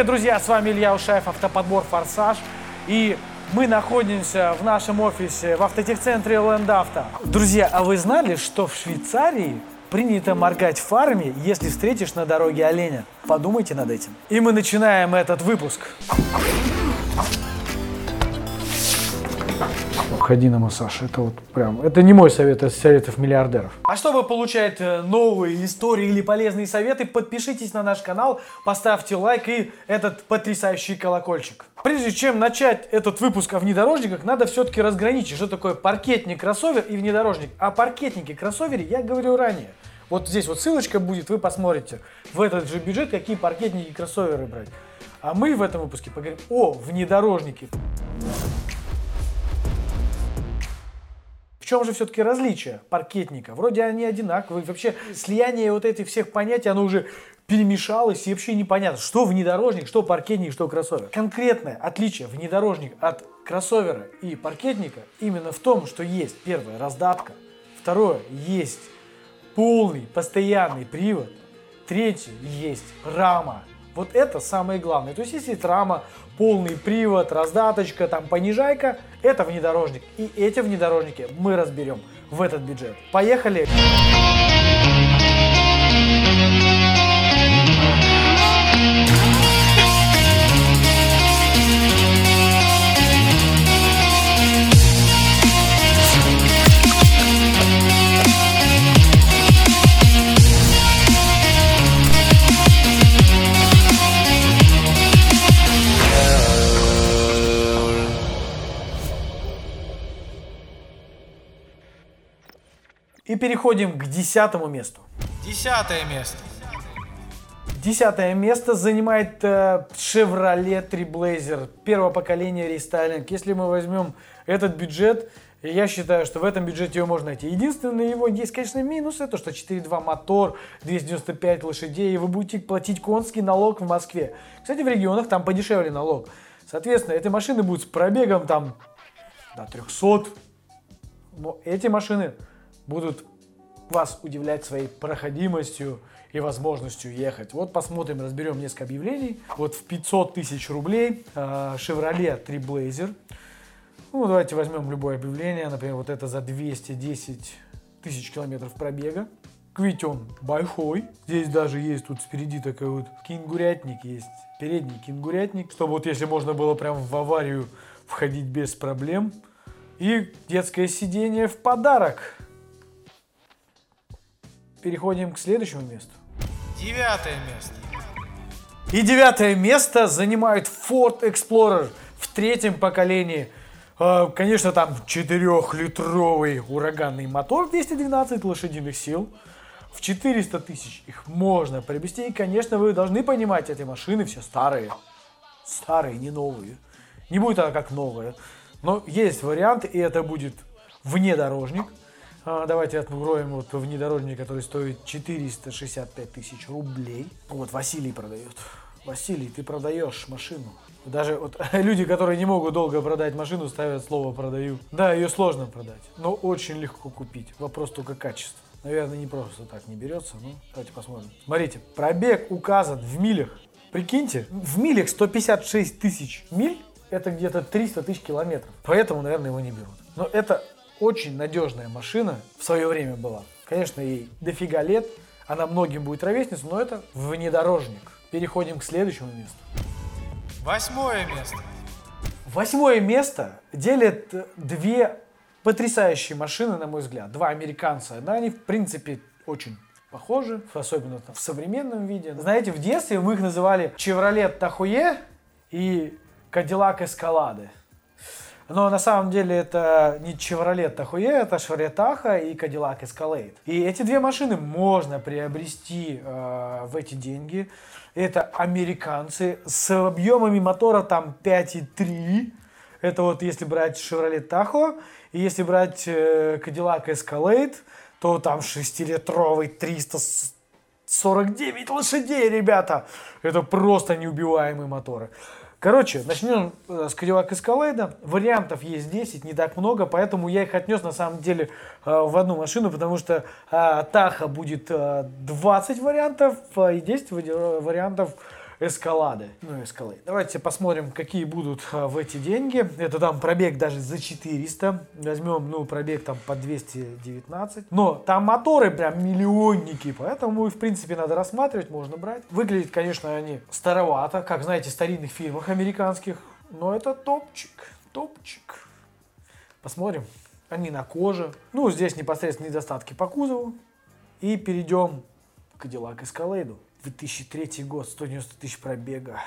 Привет, друзья, с вами Илья Ушаев, автоподбор «Форсаж». И мы находимся в нашем офисе в автотехцентре Лендавто. Друзья, а вы знали, что в Швейцарии принято моргать фарами, если встретишь на дороге оленя? Подумайте над этим. И мы начинаем этот выпуск. Ходи на массаж. Это вот прям, это не мой совет, это советов миллиардеров. А чтобы получать э, новые истории или полезные советы, подпишитесь на наш канал, поставьте лайк и этот потрясающий колокольчик. Прежде чем начать этот выпуск о внедорожниках, надо все-таки разграничить, что такое паркетник, кроссовер и внедорожник. О паркетнике, кроссовере я говорил ранее. Вот здесь вот ссылочка будет, вы посмотрите в этот же бюджет, какие паркетники и кроссоверы брать. А мы в этом выпуске поговорим о внедорожнике. Чем же все-таки различие паркетника? Вроде они одинаковые. Вообще слияние вот этих всех понятий, оно уже перемешалось и вообще непонятно, что внедорожник, что паркетник, что кроссовер. Конкретное отличие внедорожник от кроссовера и паркетника именно в том, что есть первое раздатка, второе есть полный постоянный привод, третье есть рама. Вот это самое главное. То есть если есть рама, полный привод, раздаточка, там понижайка, это внедорожник. И эти внедорожники мы разберем в этот бюджет. Поехали! И переходим к десятому месту. Десятое место. Десятое место занимает э, Chevrolet Trailblazer первого поколения рестайлинг. Если мы возьмем этот бюджет, я считаю, что в этом бюджете его можно найти. Единственный его есть, конечно, минус, это что 4.2 мотор, 295 лошадей, и вы будете платить конский налог в Москве. Кстати, в регионах там подешевле налог. Соответственно, эти машины будут с пробегом там до 300. Но эти машины будут вас удивлять своей проходимостью и возможностью ехать. Вот посмотрим, разберем несколько объявлений. Вот в 500 тысяч рублей э, Chevrolet Trailblazer. Ну, давайте возьмем любое объявление. Например, вот это за 210 тысяч километров пробега. Он большой. Здесь даже есть тут спереди такой вот кенгурятник есть. Передний кенгурятник, чтобы вот если можно было прям в аварию входить без проблем. И детское сиденье в подарок. Переходим к следующему месту. Девятое место. И девятое место занимает Ford Explorer в третьем поколении. А, конечно, там 4-литровый ураганный мотор, 212 лошадиных сил. В 400 тысяч их можно приобрести. И, конечно, вы должны понимать, эти машины все старые. Старые, не новые. Не будет она как новая. Но есть вариант, и это будет внедорожник – давайте откроем вот внедорожник, который стоит 465 тысяч рублей. Вот Василий продает. Василий, ты продаешь машину. Даже вот люди, которые не могут долго продать машину, ставят слово «продаю». Да, ее сложно продать, но очень легко купить. Вопрос только качества. Наверное, не просто так не берется, но давайте посмотрим. Смотрите, пробег указан в милях. Прикиньте, в милях 156 тысяч миль, это где-то 300 тысяч километров. Поэтому, наверное, его не берут. Но это очень надежная машина в свое время была. Конечно, ей дофига лет, она многим будет ровесница, но это внедорожник. Переходим к следующему месту. Восьмое место. Восьмое место делят две потрясающие машины, на мой взгляд. Два американца. Да, они, в принципе, очень похожи, особенно в современном виде. Знаете, в детстве мы их называли Chevrolet Tahoe и Cadillac Escalade. Но на самом деле это не Chevrolet Tahoe, это Chevrolet Tahoe и Cadillac Escalade. И эти две машины можно приобрести э, в эти деньги. Это американцы с объемами мотора там 5,3. Это вот если брать Chevrolet Tahoe. И если брать э, Cadillac Escalade, то там 6-литровый 349 лошадей, ребята. Это просто неубиваемые моторы. Короче, начнем э, с Cadillac Escalade. Вариантов есть 10, не так много, поэтому я их отнес на самом деле э, в одну машину, потому что Таха будет 20 вариантов и 10 вариантов эскалады. Ну, эскалей. Давайте посмотрим, какие будут а, в эти деньги. Это там пробег даже за 400. Возьмем, ну, пробег там по 219. Но там моторы прям миллионники, поэтому, в принципе, надо рассматривать, можно брать. Выглядит, конечно, они старовато, как, знаете, в старинных фильмах американских. Но это топчик, топчик. Посмотрим. Они на коже. Ну, здесь непосредственно недостатки по кузову. И перейдем к Cadillac Escalade. 2003 год, 190 тысяч пробега.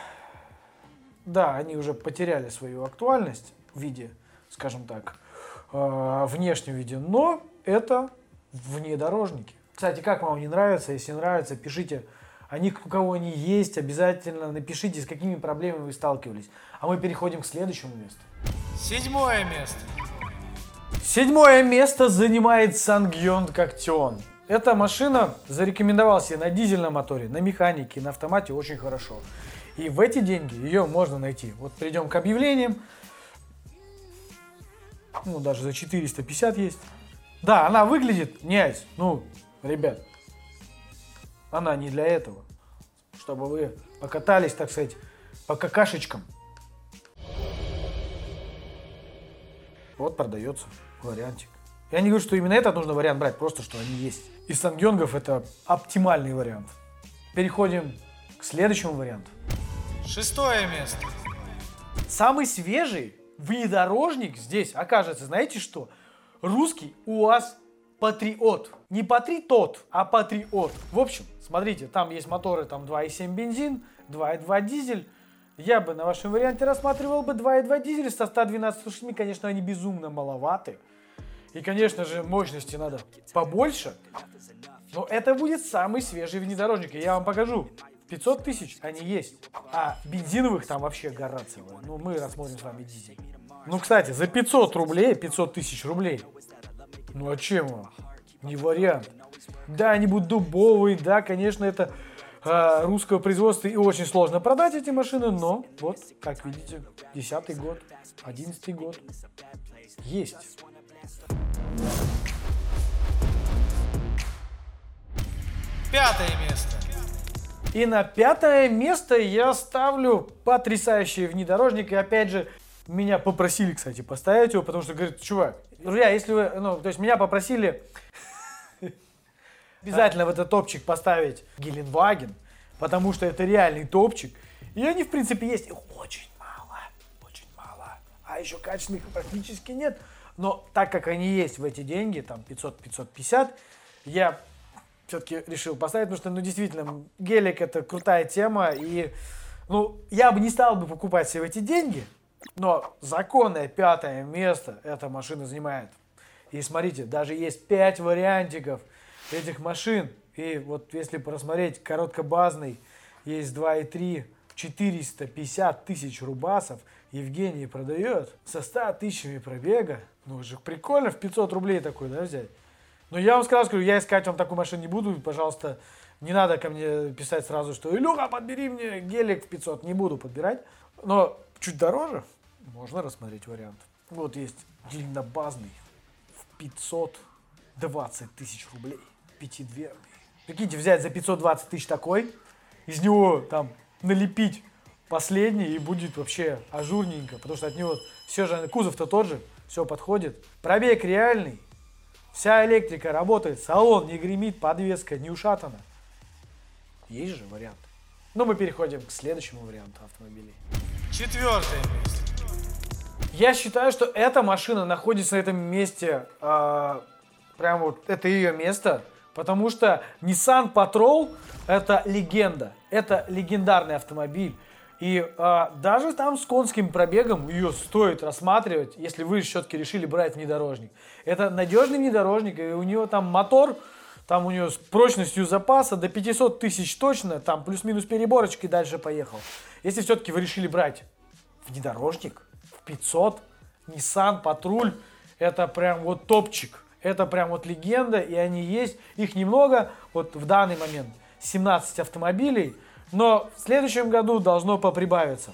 Да, они уже потеряли свою актуальность в виде, скажем так, э, внешнем виде, но это внедорожники. Кстати, как вам не нравится? Если нравится, пишите о них, у кого они есть, обязательно напишите, с какими проблемами вы сталкивались. А мы переходим к следующему месту. Седьмое место. Седьмое место занимает Сангьон Коктион. Эта машина зарекомендовала себя на дизельном моторе, на механике, на автомате очень хорошо. И в эти деньги ее можно найти. Вот перейдем к объявлениям. Ну, даже за 450 есть. Да, она выглядит, нет, ну, ребят, она не для этого. Чтобы вы покатались, так сказать, по какашечкам. Вот продается вариантик. Я не говорю, что именно этот нужно вариант брать, просто что они есть. Из Сангёнгов это оптимальный вариант. Переходим к следующему варианту. Шестое место. Самый свежий внедорожник здесь окажется, знаете что? Русский УАЗ Патриот. Не Патритот, а Патриот. В общем, смотрите, там есть моторы, там 2,7 бензин, 2,2 дизель. Я бы на вашем варианте рассматривал бы 2,2 дизель со 112 лошадьми. Конечно, они безумно маловаты. И, конечно же, мощности надо побольше. Но это будет самый свежий внедорожник. И я вам покажу. 500 тысяч они есть. А бензиновых там вообще гора целая. Ну, мы рассмотрим с вами дизель. Ну, кстати, за 500 рублей, 500 тысяч рублей. Ну, а чем он? Не вариант. Да, они будут дубовые, да, конечно, это э, русского производства и очень сложно продать эти машины, но вот, как видите, 10 год, 11 год есть. Пятое место. И на пятое место я ставлю потрясающий внедорожник. И опять же, меня попросили, кстати, поставить его, потому что говорит, чувак, друзья, если вы, ну, то есть меня попросили обязательно в этот топчик поставить Геленваген, потому что это реальный топчик. И они, в принципе, есть. Их очень мало, очень мало. А еще качественных практически нет. Но так как они есть в эти деньги, там 500-550, я все-таки решил поставить, потому что, ну, действительно, гелик это крутая тема, и, ну, я бы не стал бы покупать себе эти деньги, но законное пятое место эта машина занимает. И смотрите, даже есть пять вариантиков этих машин. И вот если просмотреть короткобазный, есть 2,3, 450 тысяч рубасов. Евгений продает со 100 тысячами пробега. Ну, же прикольно в 500 рублей такой, да, взять. Но я вам сразу скажу, я искать вам такую машину не буду. Пожалуйста, не надо ко мне писать сразу, что Илюха, подбери мне гелик в 500. Не буду подбирать. Но чуть дороже можно рассмотреть вариант. Вот есть длиннобазный в 520 тысяч рублей. Пятидверный. Прикиньте, взять за 520 тысяч такой, из него там налепить последний и будет вообще ажурненько, потому что от него все же, кузов-то тот же, все подходит. Пробег реальный, вся электрика работает, салон не гремит, подвеска не ушатана. Есть же вариант. Но мы переходим к следующему варианту автомобилей. Четвертое место. Я считаю, что эта машина находится на этом месте, э, прям вот это ее место, потому что Nissan Patrol это легенда, это легендарный автомобиль. И э, даже там с конским пробегом ее стоит рассматривать, если вы все-таки решили брать внедорожник. Это надежный внедорожник, и у него там мотор, там у него с прочностью запаса до 500 тысяч точно, там плюс-минус переборочки дальше поехал. Если все-таки вы решили брать внедорожник в 500, Nissan Патруль, это прям вот топчик. Это прям вот легенда, и они есть. Их немного, вот в данный момент 17 автомобилей, но в следующем году должно поприбавиться.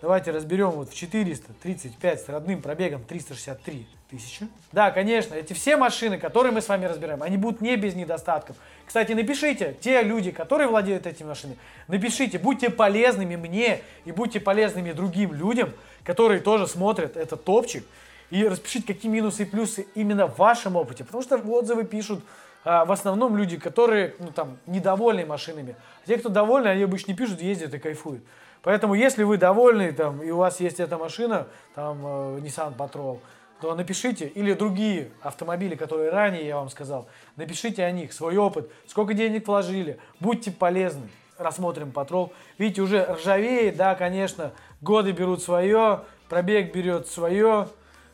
Давайте разберем вот в 435 с родным пробегом 363 Тысяча. Да, конечно, эти все машины, которые мы с вами разбираем, они будут не без недостатков. Кстати, напишите, те люди, которые владеют этими машинами, напишите, будьте полезными мне и будьте полезными другим людям, которые тоже смотрят этот топчик. И распишите, какие минусы и плюсы именно в вашем опыте. Потому что отзывы пишут а, в основном люди, которые ну, там, недовольны машинами. А те, кто довольны, они обычно пишут, ездят и кайфуют. Поэтому, если вы довольны там, и у вас есть эта машина, там э, Nissan Patrol, то напишите, или другие автомобили, которые ранее я вам сказал, напишите о них, свой опыт, сколько денег вложили, будьте полезны. Рассмотрим патрол. Видите, уже ржавеет, да, конечно, годы берут свое, пробег берет свое.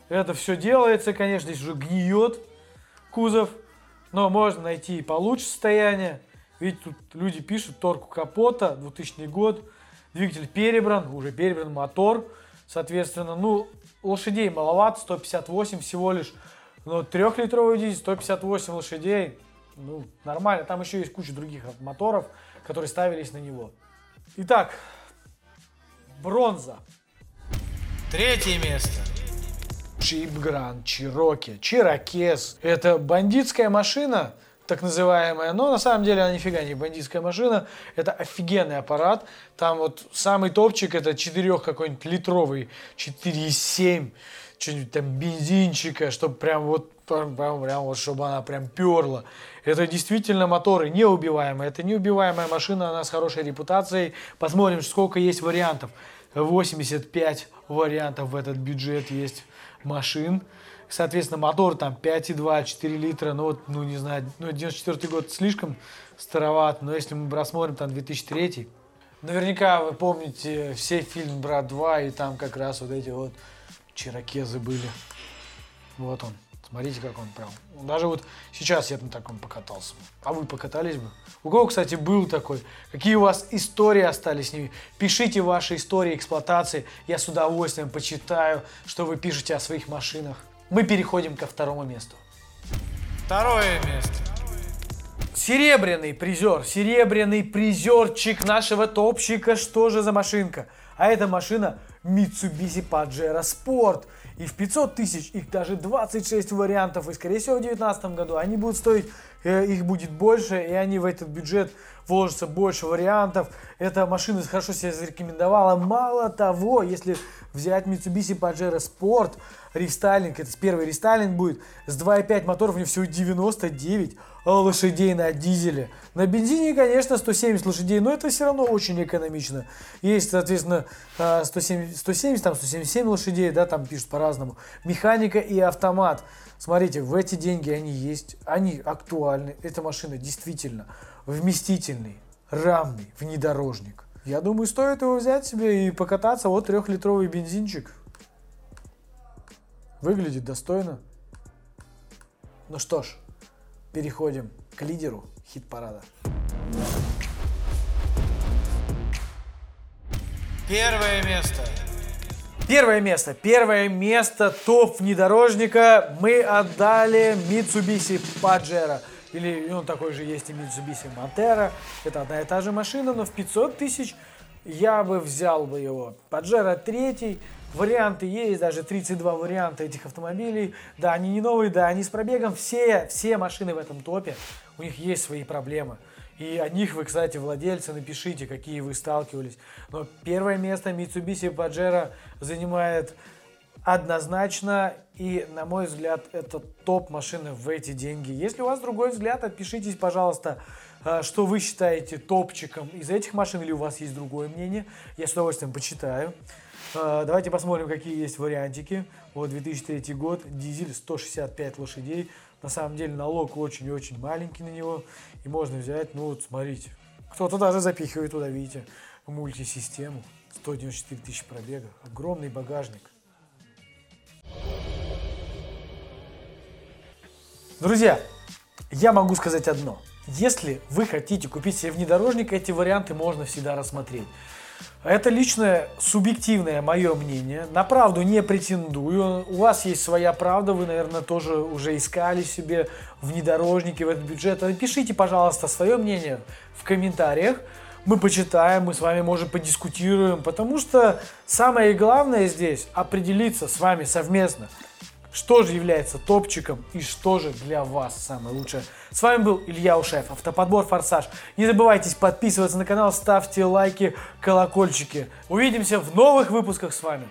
Это все делается, конечно, здесь уже гниет кузов, но можно найти и получше состояние. Видите, тут люди пишут торку капота, 2000 год, двигатель перебран, уже перебран мотор. Соответственно, ну, лошадей маловато, 158 всего лишь. Но трехлитровый дизель, 158 лошадей, ну, нормально. Там еще есть куча других моторов, которые ставились на него. Итак, бронза. Третье место. Джип Гранд, Чироки, Чирокез. Это бандитская машина, так называемая, но на самом деле она нифига не бандитская машина, это офигенный аппарат, там вот самый топчик это 4 какой-нибудь литровый, 4,7, что-нибудь там бензинчика, чтобы прям вот прям, прям вот, чтобы она прям перла. Это действительно моторы неубиваемые. Это неубиваемая машина, она с хорошей репутацией. Посмотрим, сколько есть вариантов. 85 вариантов в этот бюджет есть машин. Соответственно, мотор там 5,2, 4 литра, ну вот, ну не знаю, ну 94 год слишком староват, но если мы рассмотрим там 2003, наверняка вы помните все фильм «Брат 2», и там как раз вот эти вот чирокезы были. Вот он. Смотрите, как он прям. Даже вот сейчас я на таком покатался. А вы покатались бы? У кого, кстати, был такой? Какие у вас истории остались с ними? Пишите ваши истории эксплуатации. Я с удовольствием почитаю, что вы пишете о своих машинах. Мы переходим ко второму месту. Второе место. Серебряный призер, серебряный призерчик нашего топчика. Что же за машинка? А это машина Mitsubishi Pajero Sport. И в 500 тысяч их даже 26 вариантов. И скорее всего в 2019 году они будут стоить, э, их будет больше. И они в этот бюджет вложатся больше вариантов. Эта машина хорошо себя зарекомендовала. Мало того, если взять Mitsubishi Pajero Sport, рестайлинг, это первый рестайлинг будет, с 2.5 моторов у него всего 99 лошадей на дизеле. На бензине, конечно, 170 лошадей, но это все равно очень экономично. Есть, соответственно, 170, 170 там 177 лошадей, да, там пишут по-разному. Механика и автомат. Смотрите, в эти деньги они есть, они актуальны. Эта машина действительно вместительный, равный внедорожник. Я думаю, стоит его взять себе и покататься. Вот трехлитровый бензинчик. Выглядит достойно. Ну что ж, переходим к лидеру хит-парада. Первое место. Первое место. Первое место топ внедорожника мы отдали Mitsubishi Pajero. Или он такой же есть и Mitsubishi Montero. Это одна и та же машина, но в 500 тысяч я бы взял бы его. Pajero третий. Варианты есть, даже 32 варианта этих автомобилей. Да, они не новые, да, они с пробегом. Все, все машины в этом топе, у них есть свои проблемы. И о них вы, кстати, владельцы, напишите, какие вы сталкивались. Но первое место Mitsubishi Pajero занимает однозначно. И, на мой взгляд, это топ машины в эти деньги. Если у вас другой взгляд, отпишитесь, пожалуйста, а, что вы считаете топчиком из этих машин, или у вас есть другое мнение. Я с удовольствием почитаю. А, давайте посмотрим, какие есть вариантики. Вот 2003 год, дизель 165 лошадей. На самом деле налог очень и очень маленький на него. И можно взять, ну вот смотрите. Кто-то даже запихивает туда, видите, мультисистему. 194 тысячи пробега. Огромный багажник. Друзья, я могу сказать одно. Если вы хотите купить себе внедорожник, эти варианты можно всегда рассмотреть. Это личное, субъективное мое мнение. На правду не претендую. У вас есть своя правда, вы, наверное, тоже уже искали себе внедорожники в этот бюджет. Напишите, пожалуйста, свое мнение в комментариях. Мы почитаем, мы с вами, может, подискутируем, потому что самое главное здесь определиться с вами совместно, что же является топчиком и что же для вас самое лучшее. С вами был Илья Ушаев, автоподбор «Форсаж». Не забывайте подписываться на канал, ставьте лайки, колокольчики. Увидимся в новых выпусках с вами.